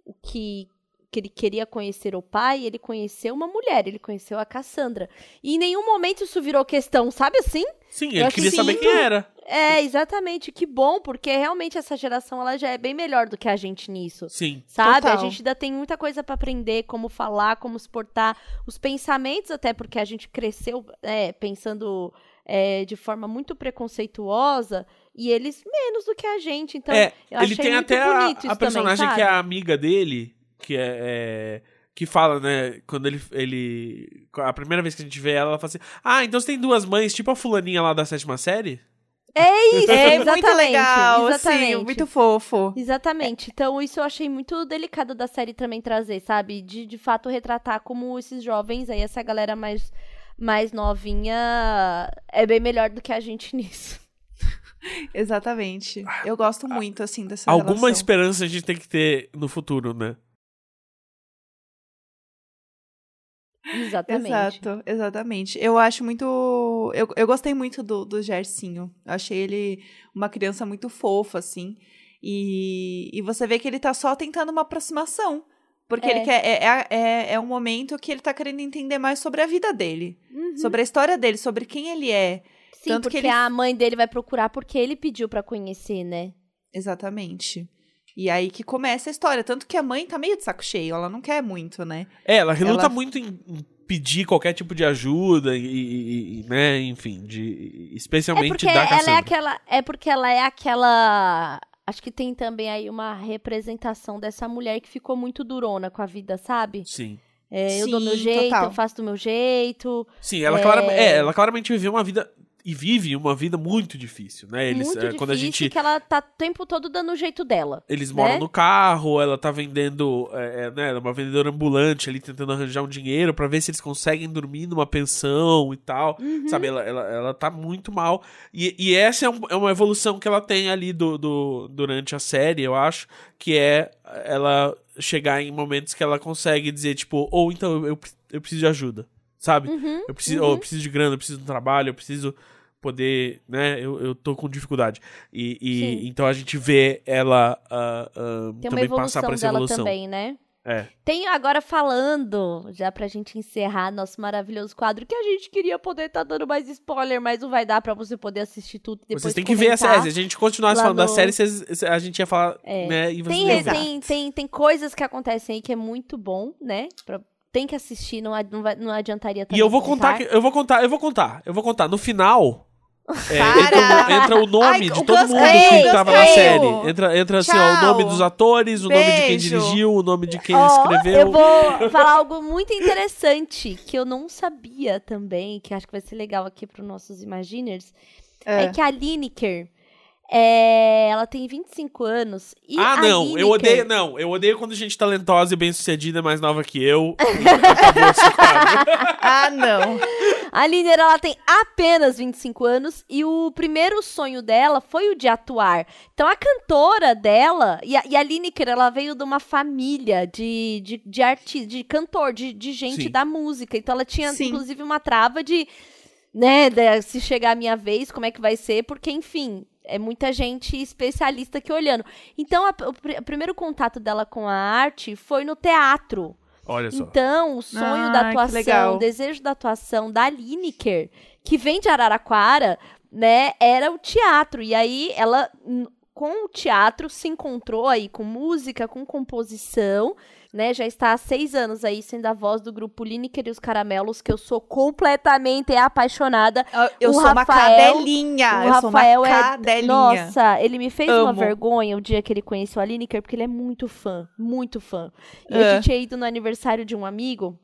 o que, que ele queria conhecer o pai, ele conheceu uma mulher, ele conheceu a Cassandra. E em nenhum momento isso virou questão, sabe assim? Sim, Eu ele acho queria que saber quem era. É, exatamente, que bom, porque realmente essa geração ela já é bem melhor do que a gente nisso. Sim. Sabe? A Total. gente ainda tem muita coisa pra aprender, como falar, como se portar, os pensamentos, até porque a gente cresceu é, pensando é, de forma muito preconceituosa e eles menos do que a gente. Então, é, eu ele tem muito até a, bonito isso a personagem também, que é a amiga dele, que é, é- que fala, né, quando ele, ele a primeira vez que a gente vê ela, ela fala assim: "Ah, então você tem duas mães, tipo a fulaninha lá da sétima série?" É isso, É exatamente. muito legal, exatamente. assim, muito fofo. Exatamente. Então, isso eu achei muito delicado da série também trazer, sabe? De, de fato retratar como esses jovens aí, essa galera mais, mais novinha, é bem melhor do que a gente [laughs] nisso. Exatamente. Eu gosto muito, assim, dessa Alguma relação. esperança a gente tem que ter no futuro, né? Exatamente. Exato, exatamente. Eu acho muito. Eu, eu gostei muito do, do Gersinho. Eu achei ele uma criança muito fofa, assim. E, e você vê que ele tá só tentando uma aproximação. Porque É. ele quer. É, é, é, é um momento que ele tá querendo entender mais sobre a vida dele. Uhum. Sobre a história dele, sobre quem ele é. Sim, tanto que porque ele- a mãe dele vai procurar porque ele pediu pra conhecer, né? Exatamente. E aí que começa a história. Tanto que a mãe tá meio de saco cheio, ela não quer muito, né? É, ela reluta Ela- muito em, pedir qualquer tipo de ajuda e, e- e, né, enfim, de É especialmente porque da ela é Cassandra. aquela. É porque ela é aquela. Acho que tem também aí uma representação dessa mulher que ficou muito durona com a vida, sabe? Sim. É, eu dou meu Sim, jeito, total. eu faço do meu jeito. Sim, ela, É. claramente, é, ela claramente viveu uma vida e vive uma vida muito difícil, né? Eles, muito é, quando a gente que ela tá o tempo todo dando o jeito dela. eles né? moram no carro, ela tá vendendo, é, é, né, uma vendedora ambulante ali tentando arranjar um dinheiro pra ver se eles conseguem dormir numa pensão e tal, Uhum. sabe? Ela, ela, ela tá muito mal e, e essa é, um- é uma evolução que ela tem ali do, do- durante a série, eu acho, que é ela chegar em momentos que ela consegue dizer tipo, ou então eu, eu, preciso de ajuda, sabe? Uhum, Eu preciso, uhum. ou eu preciso de grana, eu preciso de um trabalho, eu preciso poder, né? Eu, eu tô com dificuldade. E, e então a gente vê ela Tem uma também passar por essa dela evolução. também, né? É. Tem agora falando, já pra gente encerrar nosso maravilhoso quadro, que a gente queria poder estar dando mais spoiler, mas não vai dar pra você poder assistir tudo depois Vocês têm que ver a série. Se a gente continuasse falando da no- série, vocês- a gente ia falar, É. né? E vocês Tem, tem, tem, tem, coisas que acontecem aí que é muito bom, né? Pra- tem que assistir, não, não, vai- não adiantaria E eu vou contar, que- eu vou contar, eu vou contar, eu vou contar. No final, é, entra, entra o nome Ai, de o todo mundo que Gus tava na série. Entra, entra assim, ó, o nome dos atores, o nome de quem Beijo. dirigiu, o nome de quem Ó, escreveu. Eu vou falar algo muito interessante que eu não sabia também, que acho que vai ser legal aqui para os nossos Imaginers. É, É. que a Lineker, é, ela tem 25 anos. E Ah, a não, Lineker, eu odeio, não, eu odeio quando gente talentosa e bem-sucedida é mais nova que eu. [laughs] Ah, não. A Lineker, ela tem apenas 25 anos e o primeiro sonho dela foi o de atuar. Então a cantora dela, e a, e a Lineker, ela veio de uma família de, de, de artista, de cantor, de, de gente Sim. da música. Então ela tinha, Sim. inclusive, uma trava de, né, de- se chegar a minha vez, como é que vai ser, porque, enfim. É muita gente especialista aqui olhando. Então, a- o, pr- o primeiro contato dela com a arte foi no teatro. Olha só. Então, o sonho Ah, da atuação, o desejo da atuação da Lineker, que vem de Araraquara, né, era o teatro. E aí ela, com o teatro, se encontrou aí com música, com composição, né? Já está há seis anos aí sendo a voz do grupo Lineker e os Caramelos, que eu sou completamente apaixonada. Eu, eu O sou uma Rafael- cadelinha. o eu uma Rafael é. cadelinha. Nossa, ele me fez uma Amo. vergonha o dia que ele conheceu a Lineker, porque ele é muito fã, muito fã. E a É. gente tinha ido no aniversário de um amigo.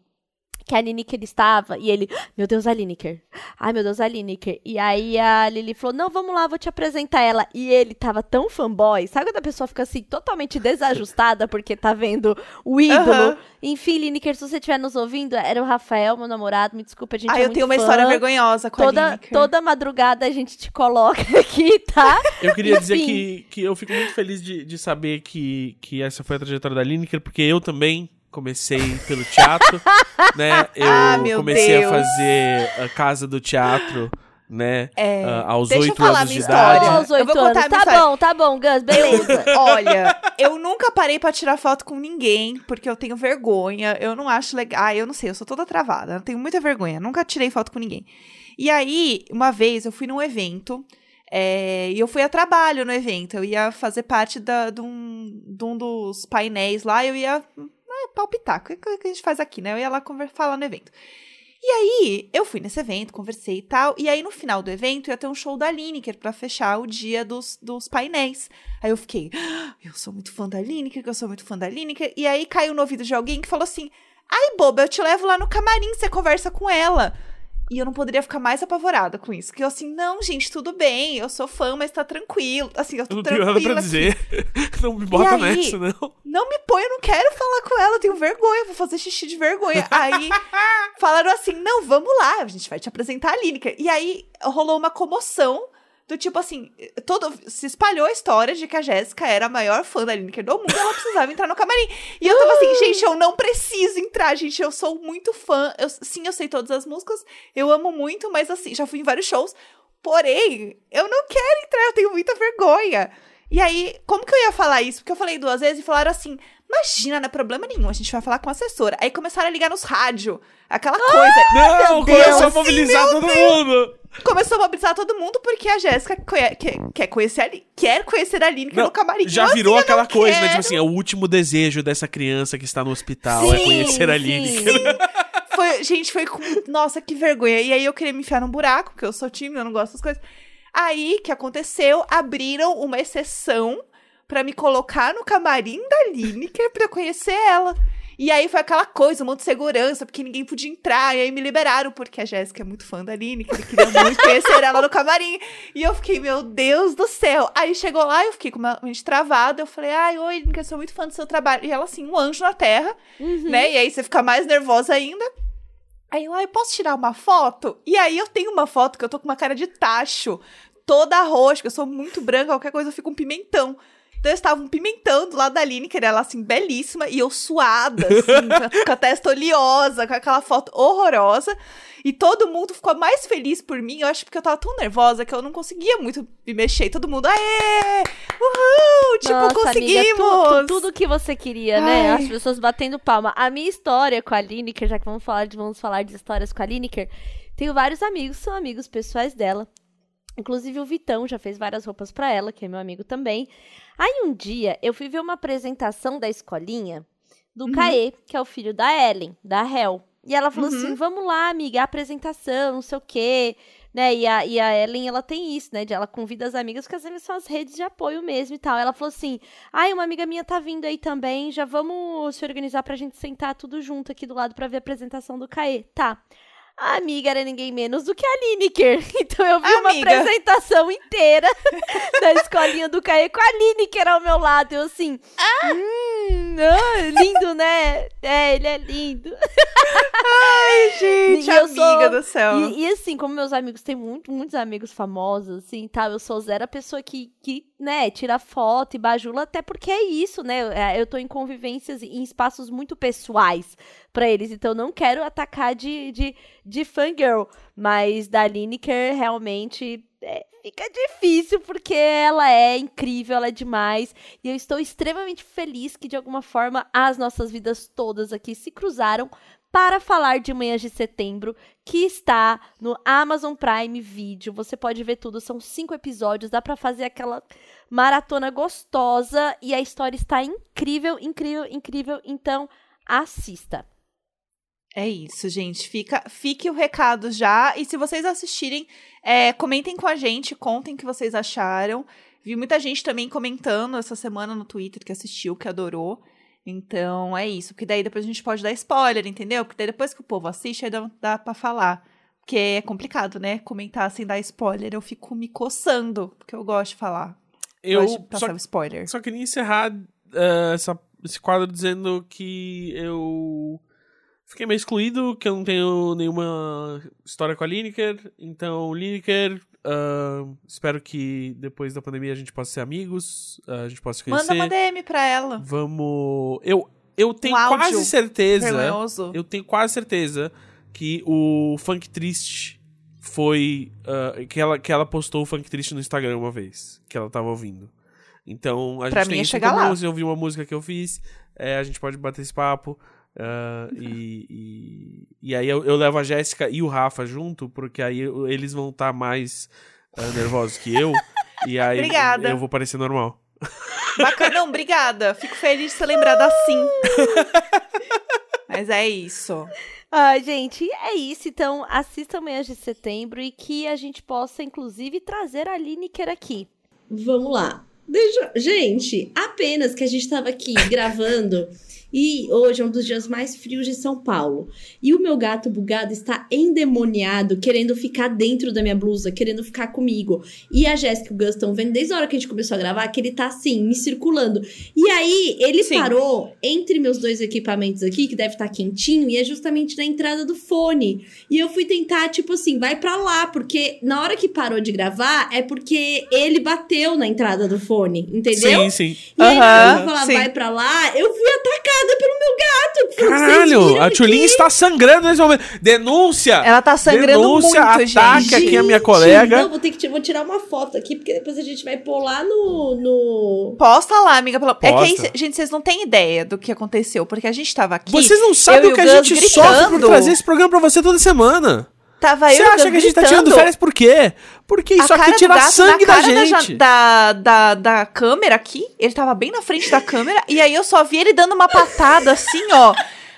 Que a Lineker estava, e ele, meu Deus, a Lineker. Ai, meu Deus, a Lineker. E aí a Lili falou: Não, vamos lá, vou te apresentar ela. E ele tava tão fanboy. Sabe quando a pessoa fica assim, totalmente desajustada porque tá vendo o ídolo? Aham. Enfim, Lineker, se você estiver nos ouvindo, era o Rafael, meu namorado. Me desculpa, a gente Ah, é eu muito tenho uma fã. história vergonhosa com a Toda, Lineker. toda madrugada a gente te coloca [laughs] aqui, tá? Eu queria dizer que, que eu fico muito feliz de, de saber que, que essa foi a trajetória da Lineker, porque eu também comecei pelo teatro, [laughs] né? Eu Ah, meu comecei Deus. a fazer a Casa do Teatro, né? É. ah, aos Deixa eu oito falar anos minha de história. idade. Aos oito Eu vou contar anos. a minha Tá história. bom, tá bom, Gus, [laughs] beleza. Olha, eu nunca parei pra tirar foto com ninguém, porque eu tenho vergonha. Eu não acho legal. Ah, eu não sei, eu sou toda travada. Eu tenho muita vergonha. Nunca tirei foto com ninguém. E aí, uma vez, eu fui num evento. é, e eu fui a trabalho no evento. Eu ia fazer parte da, de, um, de um dos painéis lá. Eu ia ah, palpitar. O que, que a gente faz aqui, né? Eu ia lá falar no evento. E aí, eu fui nesse evento, conversei e tal. E aí, no final do evento, ia ter um show da Lineker pra fechar o dia dos, dos painéis. Aí eu fiquei, "Ah, eu sou muito fã da Lineker, eu sou muito fã da Lineker. E aí caiu no ouvido de alguém que falou assim: Ai, boba, eu te levo lá no camarim, você conversa com ela. E eu não poderia ficar mais apavorada com isso. Que eu assim, não, gente, tudo bem, eu sou fã, mas tá tranquilo. Assim, eu Eu tô não tenho tranquila. nada pra dizer. [laughs] Não me bota aí? nessa, não. Não me põe, eu não quero falar com ela, eu tenho vergonha, vou fazer xixi de vergonha. Aí [laughs] falaram assim: não, vamos lá, a gente vai te apresentar a Lineker. E aí rolou uma comoção do tipo assim: todo, se espalhou a história de que a Jéssica era a maior fã da Lineker do mundo, ela precisava entrar no camarim. E eu tava assim, gente, eu não preciso entrar, gente, eu sou muito fã. Eu, sim, eu sei todas as músicas, eu amo muito, mas assim, já fui em vários shows. Porém, eu não quero entrar, eu tenho muita vergonha. E aí, como que eu ia falar isso? Porque eu falei duas vezes e falaram assim: imagina, não é problema nenhum, a gente vai falar com a assessora. Aí começaram a ligar nos rádios, aquela coisa. Não, meu Deus, começou a mobilizar todo mundo. Começou a mobilizar todo mundo porque a Jéssica quer, quer conhecer a Li- quer conhecer a Lineker Não, no camarim. já assim, virou eu aquela coisa, né? quero. Tipo assim, é o último desejo dessa criança que está no hospital é Sim, conhecer a sim. Lineker. Foi, gente, foi com. Nossa, que vergonha. E aí eu queria me enfiar num buraco, porque eu sou tímida, eu não gosto dessas coisas. Aí, que aconteceu? Abriram uma exceção pra me colocar no camarim da Lineker pra eu conhecer ela. E aí foi aquela coisa, um monte de segurança, porque ninguém podia entrar. E aí me liberaram, porque a Jéssica é muito fã da Lineker, e queria muito [laughs] conhecer ela no camarim. E eu fiquei, meu Deus do céu. Aí chegou lá, eu fiquei completamente travada. Eu falei, ai, oi, Lineker, eu sou muito fã do seu trabalho. E ela, assim, um anjo na terra Uhum. né? E aí você fica mais nervosa ainda. Aí eu, ai, posso tirar uma foto? E aí eu tenho uma foto que eu tô com uma cara de tacho, toda roxa, que eu sou muito branca, qualquer coisa eu fico um pimentão. Então eles estavam pimentando lá da Lineker, ela assim, belíssima, e eu suada, assim, com, a, com a testa oleosa, com aquela foto horrorosa. E todo mundo ficou mais feliz por mim, eu acho porque eu tava tão nervosa que eu não conseguia muito me mexer. E todo mundo, aê! Uhul! Tipo, Nossa, conseguimos! Amiga, tu- tu- tudo que você queria, né? Ai. As pessoas batendo palma. A minha história com a Lineker, já que vamos falar de, vamos falar de histórias com a Lineker, tenho vários amigos, são amigos pessoais dela. Inclusive o Vitão já fez várias roupas pra ela, que é meu amigo também. Aí um dia eu fui ver uma apresentação da escolinha do Uhum. Caê, que é o filho da Ellen, da Hel. E ela falou Uhum. assim: vamos lá, amiga, a apresentação, não sei o quê. Né? E a, e a Ellen, ela tem isso, né? De ela convida as amigas, porque as amigas são as redes de apoio mesmo e tal. Ela falou assim: ai, uma amiga minha tá vindo aí também, já vamos se organizar pra gente sentar tudo junto aqui do lado pra ver a apresentação do Caê. Tá. A amiga era ninguém menos do que a Lineker. [laughs] Então eu vi uma Amiga. apresentação inteira [laughs] da escolinha do Caê com a Lineker ao meu lado. Eu assim, hum, ah, lindo, né? É, ele é lindo. Ai, gente, amiga sou- do céu. E, e assim, como meus amigos têm muito, muitos amigos famosos, assim, tal, eu sou zero a pessoa que, que, né, tira foto e bajula, até porque é isso, né? é, Eu tô em convivências, em espaços muito pessoais pra eles, então não quero atacar de, de, de fangirl, mas da Lineker realmente é, fica difícil, porque ela é incrível, ela é demais, e eu estou extremamente feliz que, de alguma forma, as nossas vidas todas aqui se cruzaram para falar de Manhãs de Setembro, que está no Amazon Prime Video. Você pode ver tudo, são cinco episódios, dá pra fazer aquela maratona gostosa e a história está incrível, incrível, incrível. Então, assista. É isso, gente. Fica, fique o recado já. E se vocês assistirem, é, comentem com a gente, contem o que vocês acharam. Vi muita gente também comentando essa semana no Twitter que assistiu, que adorou. Então é isso. Porque daí depois a gente pode dar spoiler, entendeu? Porque daí depois que o povo assiste, aí dá, dá pra falar. Porque é complicado, né? Comentar sem dar spoiler. Eu fico me coçando, porque eu gosto de falar. Eu gosto de passar só, o spoiler. só queria encerrar eh, essa- esse quadro dizendo que eu fiquei meio excluído, que eu não tenho nenhuma história com a Lineker. Então, Lineker, ah, espero que depois da pandemia a gente possa ser amigos, a gente possa se conhecer. Manda uma DM pra ela. Vamos. Eu, eu tenho Um quase certeza. Vergonhoso. Eu tenho quase certeza que o Funk Triste foi. ah, que, ela, que ela postou o Funk Triste no Instagram uma vez, que ela tava ouvindo. Então, a Pra gente mim tem é chegar lá. se eu ouvir uma música que eu fiz, é, a gente pode bater esse papo. Ah, e, e, e aí eu, eu levo a Jéssica e o Rafa junto, porque aí eu- eles vão estar mais ah, nervosos que eu. E [laughs] aí Obrigada. eu vou parecer normal. [laughs] Bacana, não, obrigada. Fico feliz de ser lembrada assim. [laughs] Mas é isso. Ai, gente, é isso. Então, assista Manhãs de Setembro e que a gente possa, inclusive, trazer a Lineker aqui. Vamos lá. Deixa... Gente, apenas que a gente tava aqui gravando e hoje é um dos dias mais frios de São Paulo. E o meu gato bugado está endemoniado, querendo ficar dentro da minha blusa, querendo ficar comigo. E a Jéssica e o Gus estão vendo desde a hora que a gente começou a gravar que ele tá assim, me circulando. E aí, ele Sim. parou entre meus dois equipamentos aqui, que deve estar quentinho, e é justamente na entrada do fone. E eu fui tentar, tipo assim, vai pra lá, porque na hora que parou de gravar, é porque ele bateu na entrada do fone, entendeu? Sim, sim. E aí, Aham, quando eu falar sim. vai pra lá, eu fui atacada pelo meu gato. Caralho, a. Tulin está sangrando nesse momento. Denúncia! Ela tá sangrando Denúncia, muito, ataque gente. aqui a minha colega. Não, vou ter que vou tirar uma foto aqui, porque depois a gente vai pôr lá no. no... Posta lá, amiga. Pelo... É que aí, Posta. gente, vocês não têm ideia do que aconteceu, porque a gente tava aqui. Vocês não sabem o que o a gente sofre por gritando. trazer esse programa pra você toda semana. Tava Você acha que a gente tá tirando férias por quê? Porque isso a cara aqui tira gato sangue na da gente. Da, da, da câmera aqui. Ele tava bem na frente da câmera. e aí eu só vi ele dando uma patada assim, ó.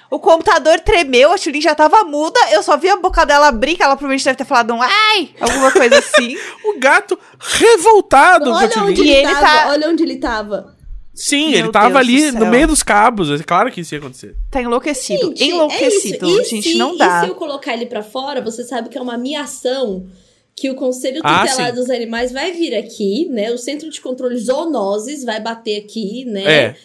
O computador tremeu, a Tulin já tava muda. Eu só vi a boca dela abrir, que ela provavelmente deve ter falado um ai, alguma coisa assim. [laughs] O gato revoltado com a Olha onde E ele, ele tava, tá- olha onde ele tava. Sim, Meu ele tava Deus ali no meio dos cabos. É claro que isso ia acontecer. Tá enlouquecido. Gente, enlouquecido. é isso. E gente, se- não E dá. se eu colocar ele pra fora, você sabe que é uma miação que o Conselho Ah, Tutelar sim. dos Animais vai vir aqui, né? O Centro de Controle Zoonoses vai bater aqui, né? É.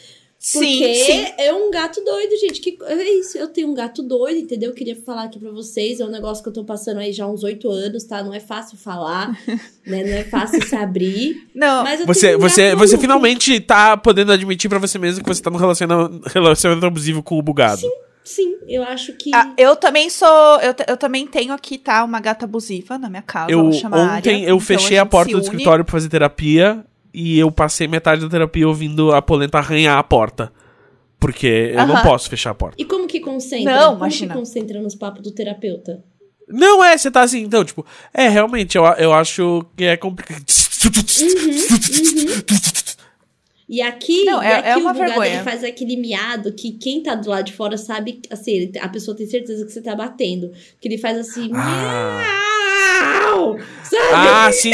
Porque Sim, sim. é um gato doido, gente. Que, é isso, eu tenho um gato doido, entendeu? Eu queria falar aqui pra vocês. É um negócio que eu tô passando aí já há uns oito anos, tá? Não é fácil falar, [laughs] né? Não é fácil se abrir. Não, Mas eu Você, tenho um você, gato você maluco. finalmente tá podendo admitir pra você mesmo que você tá num relacionamento, relacionamento abusivo com o bugado. Sim, eu acho que. Ah, eu também sou. Eu, eu também tenho aqui, tá? Uma gata abusiva na minha casa. Eu, ela chama ontem eu então fechei a porta do escritório pra fazer terapia e eu passei metade da terapia ouvindo a polenta arranhar a porta. Porque eu não posso fechar a porta. E como que concentra? Não, como imagina. que concentra nos papos do terapeuta? Não, é, você tá assim, então, tipo, é, realmente, eu, eu acho que é complicado. E aqui, Não, e é- aqui é o uma bugado vergonha. ele faz aquele miado que quem tá do lado de fora sabe, assim, ele- a pessoa tem certeza que você tá batendo. Que ele faz assim, Ah. Miau, sabe? Ah, sim!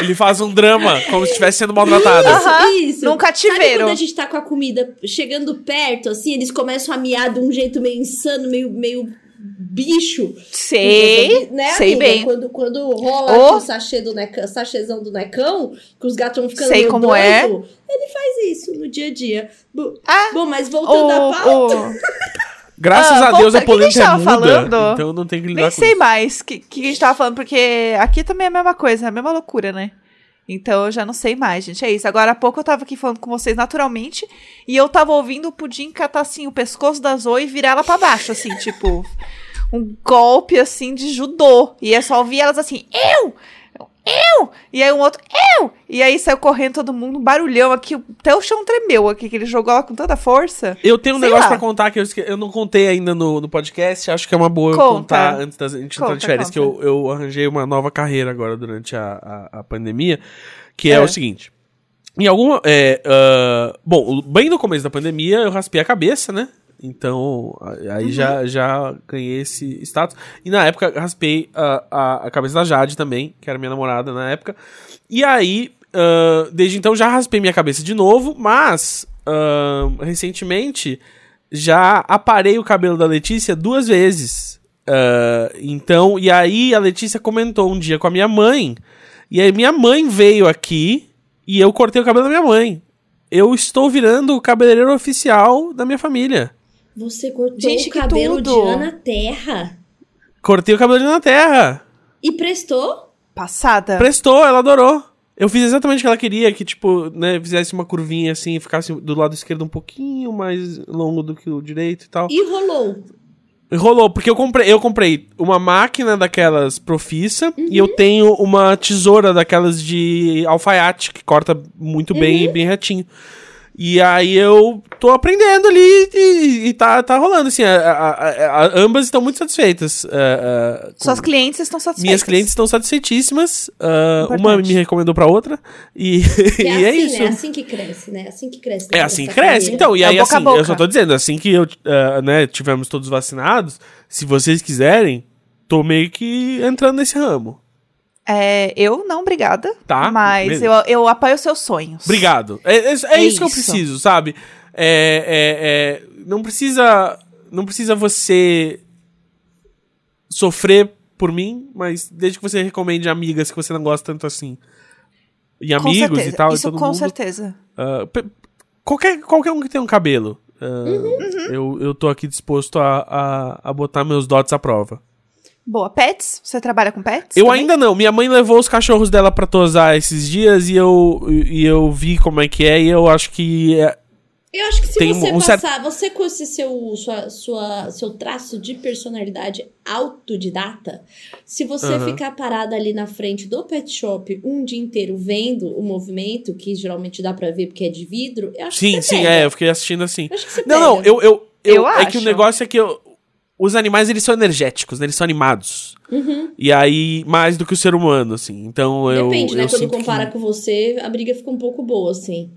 Ele faz um drama, como se estivesse sendo maltratado. Isso, Aham, isso. num Sabe cativeiro. quando a gente tá com a comida chegando perto, assim, eles começam a miar de um jeito meio insano, meio, meio bicho. Sei, né, sei amiga? bem. Quando, quando rola Oh. aqui o sachê do necão, sachêzão do necão, que os gatos vão ficando Sei meio como doido, é. ele faz isso no dia a dia. Bo- Ah, Bom, mas voltando à O, pauta... o, [laughs] Graças Ah, a Deus volta- a o que que a gente é tava muda, falando? então não tenho que lidar nem sei isso. mais o que, que a gente tava falando, porque aqui também é a mesma coisa, é a mesma loucura, né? Então eu já não sei mais, gente. É isso. Agora há pouco eu tava aqui falando com vocês naturalmente e eu tava ouvindo o Pudim catar assim o pescoço da Zoe e virar ela pra baixo, assim, [laughs] tipo. Um golpe assim de judô. E é só ouvir elas assim, eu! Eu! E aí um outro, eu! E aí saiu correndo todo mundo, um barulhão aqui, até o chão tremeu aqui, que ele jogou ela com tanta força. Eu tenho um Sei negócio lá. pra contar que eu, eu não contei ainda no, no podcast. Acho que é uma boa eu Conta. contar antes da gente entrar de férias. Que eu, eu arranjei uma nova carreira agora durante a, a, a pandemia. Que é. É. o seguinte. Em alguma. É, ah, bom, bem no começo da pandemia eu raspei a cabeça, né? Então, aí Uhum. já, já ganhei esse status. E na época raspei a, a, a cabeça da Jade também, que era minha namorada na época. E aí, ah, desde então já raspei minha cabeça de novo, mas ah, recentemente já aparei o cabelo da Letícia duas vezes. Ah, então, e aí a Letícia comentou um dia com a minha mãe. E aí minha mãe veio aqui e eu cortei o cabelo da minha mãe. Eu estou virando o cabeleireiro oficial da minha família. Você cortou Gente, o cabelo tudo. de Ana Terra. Cortei o cabelo de na terra. E prestou? Passada. Prestou, ela adorou. Eu fiz exatamente o que ela queria, que, tipo, né, fizesse uma curvinha assim, ficasse do lado esquerdo um pouquinho mais longo do que o direito e tal. E rolou. E Rolou, porque eu comprei, eu comprei uma máquina daquelas profissa e eu tenho uma tesoura daquelas de alfaiate, que corta muito bem e bem retinho. E aí eu tô aprendendo ali e, e tá, tá rolando, assim, a- a- a- ambas estão muito satisfeitas. é, é, com- Suas clientes estão satisfeitas. minhas clientes estão satisfeitíssimas. ah, uma me recomendou pra outra. E, [laughs] É e assim, é isso. né? Assim que cresce, né? Assim que cresce. É assim que cresce. carreira. Então, e É aí, assim, boca. eu só tô dizendo, assim que eu, ah, né, tivemos todos vacinados, se vocês quiserem, tô meio que entrando nesse ramo. É, eu não, obrigada. Tá, Mas eu, eu apoio seus sonhos. Obrigado. É, é- é É isso, que eu isso. preciso, sabe? É, é- não precisa. Não precisa você sofrer por mim, mas desde que você recomende amigas que você não gosta tanto assim. E Com amigos certeza. e tal, Isso e todo com mundo. certeza. Pe- qualquer, qualquer um que tenha um cabelo. ah, Uhum. Eu, eu tô aqui disposto a, a, a botar meus dotes à prova. Boa. Pets? Você trabalha com pets? Eu também? ainda não. Minha mãe levou os cachorros dela pra tosar esses dias e eu, e eu vi como é que é e eu acho que é- Eu acho que se Tem você um certo- passar, você com esse seu, sua, sua, seu traço de personalidade autodidata, se você Aham. ficar parada ali na frente do pet shop um dia inteiro vendo o movimento, que geralmente dá pra ver porque é de vidro, eu acho Sim, que você sim, pega. é. Eu fiquei assistindo assim. Eu acho que você Não, não, pega. eu. eu, eu, Eu é que o acho. negócio é que eu- os animais eles são energéticos, né? Eles são animados. Uhum. E aí, mais do que o ser humano, assim. Então eu. Depende, né? eu Quando compara que- com você, a briga fica um pouco boa, assim.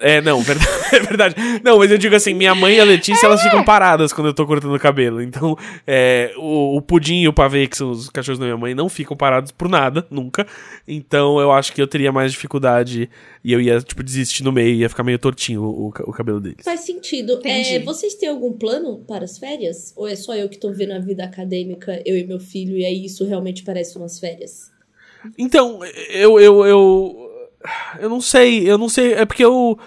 É, não, verdade, [laughs] é verdade. Não, mas eu digo assim, minha mãe e a Letícia, elas ficam paradas quando eu tô cortando o cabelo. Então, é, o, o Pudim e o Pavê, que são os cachorros da minha mãe, não ficam parados por nada, nunca. Então, eu acho que eu teria mais dificuldade e eu ia, tipo, desistir no meio, ia ficar meio tortinho o, o ca- o cabelo deles. Faz sentido. É, vocês têm algum plano para as férias? Ou é só eu que tô vendo a vida acadêmica, eu e meu filho, e aí isso realmente parece umas férias? Então, eu, eu, eu. Eu não sei, eu não sei. É porque eu.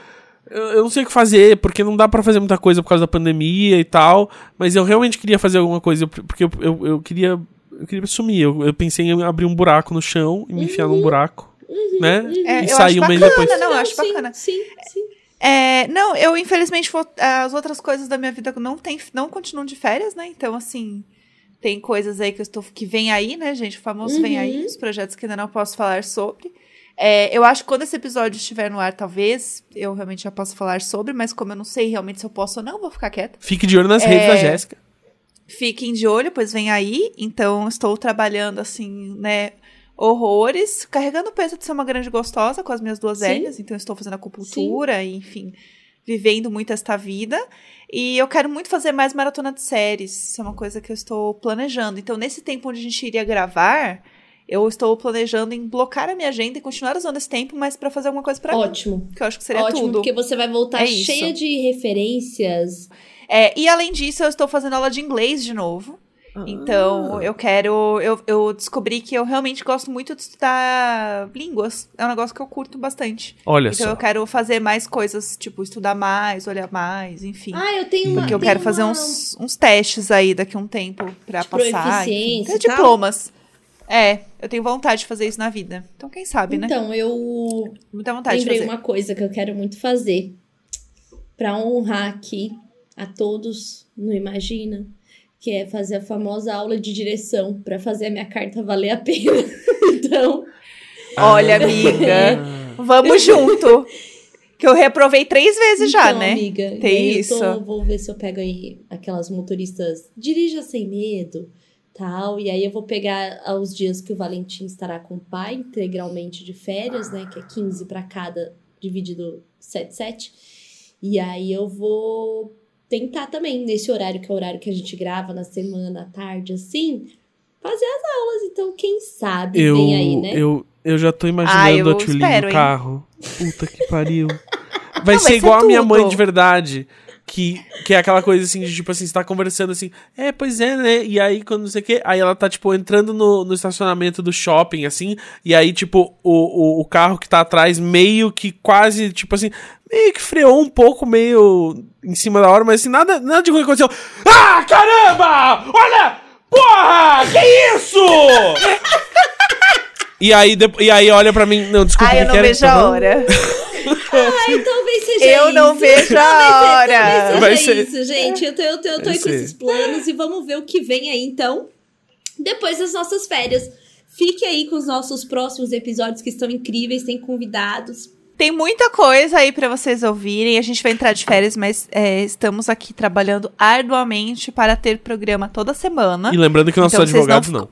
eu, não sei o que fazer, porque não dá pra fazer muita coisa por causa da pandemia e tal. Mas eu realmente queria fazer alguma coisa, porque eu, eu, eu queria. Eu queria sumir. Eu, eu pensei em abrir um buraco no chão e me enfiar num buraco. Né? É, e sair um mês bacana, depois. Não, eu acho sim, bacana. Sim, sim. É, não, eu infelizmente vou- as outras coisas da minha vida não tem, não continuam de férias, né? Então assim, tem coisas aí que eu estou que vem aí, né, gente? O famoso vem aí, Uhum. os projetos que ainda não posso falar sobre. É, eu acho que quando esse episódio estiver no ar, talvez eu realmente já possa falar sobre, mas como eu não sei realmente se eu posso ou não, vou ficar quieta. Fique de olho nas É. redes da Jéssica. Fiquem de olho, pois vem aí. Então, estou trabalhando assim, né? Horrores, carregando o peso de ser uma grande gostosa com as minhas duas hérnias. Então, estou fazendo acupuntura, e, enfim, vivendo muito esta vida. E eu quero muito fazer mais maratona de séries. Isso é uma coisa que eu estou planejando. Então, nesse tempo onde a gente iria gravar, eu estou planejando em blocar a minha agenda e continuar usando esse tempo, mas para fazer alguma coisa para mim. Ótimo. Que eu acho que seria Ótimo, tudo. porque você vai voltar É isso. cheia de referências. É, e além disso, eu estou fazendo aula de inglês de novo. Ah. Então, eu quero. Eu, eu descobri que eu realmente gosto muito de estudar línguas. É um negócio que eu curto bastante. Olha então, só. eu quero fazer mais coisas, tipo, estudar mais, olhar mais, enfim. Ah, eu tenho uma. Porque eu tenho quero fazer uma- uns, uns testes aí daqui a um tempo pra De passar. Enfim, proficiência ter e tal? diplomas. É, eu tenho vontade de fazer isso na vida. Então, quem sabe, né? Então, eu Muita vontade de lembrei fazer. uma coisa que eu quero muito fazer. Pra honrar aqui a todos no Imagina, que é fazer a famosa aula de direção pra fazer a minha carta valer a pena. [laughs] então, Olha, Ah. amiga, [laughs] vamos junto. Que eu reprovei três vezes já, então, né? amiga, Tem isso. tô- vou ver se eu pego aí aquelas motoristas dirija sem medo, tal. E aí eu vou pegar ah, os dias que o Valentim estará com o pai, integralmente de férias, né? Que é 15 pra cada, dividido 7, 7. E aí eu vou tentar também, nesse horário, que é o horário que a gente grava na semana, à tarde, assim, fazer as aulas. Então, quem sabe Eu, vem aí, né? eu, eu já tô Ah, imaginando eu a Tulin espero, no carro. Puta que pariu. [laughs] Vai Não, ser vai ser igual a minha mãe de verdade. Que, que é aquela coisa assim, de tipo assim, você tá conversando assim, é, pois é, né? E aí, quando não sei o quê, aí ela tá, tipo, entrando no, no estacionamento do shopping, assim, e aí, tipo, o, o, o carro que tá atrás meio que quase, tipo assim, meio que freou um pouco, meio em cima da hora, mas assim, nada, nada de ruim aconteceu. Ah, caramba! Olha! Porra! Que isso? [laughs] E aí, e aí olha pra mim. Não, desculpa, Ai, eu não vejo a hora. [laughs] Ai, talvez seja Eu não isso. vejo a hora. Talvez Vai seja ser- isso, gente. Eu tô, eu tô, eu tô aí com esses planos e vamos ver o que vem aí, então, depois das nossas férias. Fique aí com os nossos próximos episódios que estão incríveis, tem convidados. Tem muita coisa aí pra vocês ouvirem. A gente vai entrar de férias, mas é, estamos aqui trabalhando arduamente para ter programa toda semana. E lembrando que nossos Então, vocês advogados não não.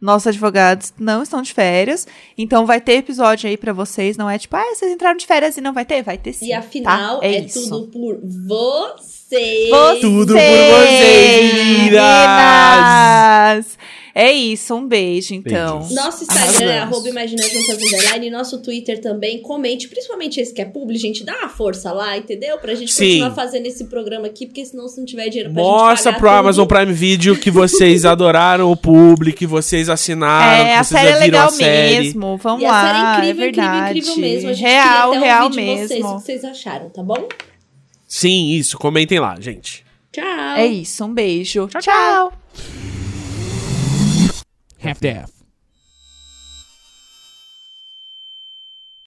Nossos advogados não estão de férias. Então vai ter episódio aí pra vocês. Não é tipo, ah, vocês entraram de férias e não vai ter? Vai ter sim. E afinal, tá? é, isso. tudo por vocês. Vocês, Tudo por vocês, meninas! É isso, um beijo, então. Beijos. Nosso Instagram é Arrasamos. arroba Imagina Juntas Underline. Nosso Twitter também. Comente, principalmente esse que é publi, gente. Dá uma força lá, entendeu? Pra gente Sim. continuar fazendo esse programa aqui, porque senão se não tiver dinheiro pra Mostra gente pagar pro tudo, Amazon Prime Video que vocês [laughs] adoraram o publi, que vocês assinaram, É, que a vocês série já é viram legal a série. mesmo. Vamos E a lá. série é incrível, é incrível, verdade. incrível mesmo. A gente real, queria até real ouvir de vocês mesmo. o que vocês acharam, tá bom? Sim, isso. Comentem lá, gente. Tchau! É isso, um beijo. tchau. half daff.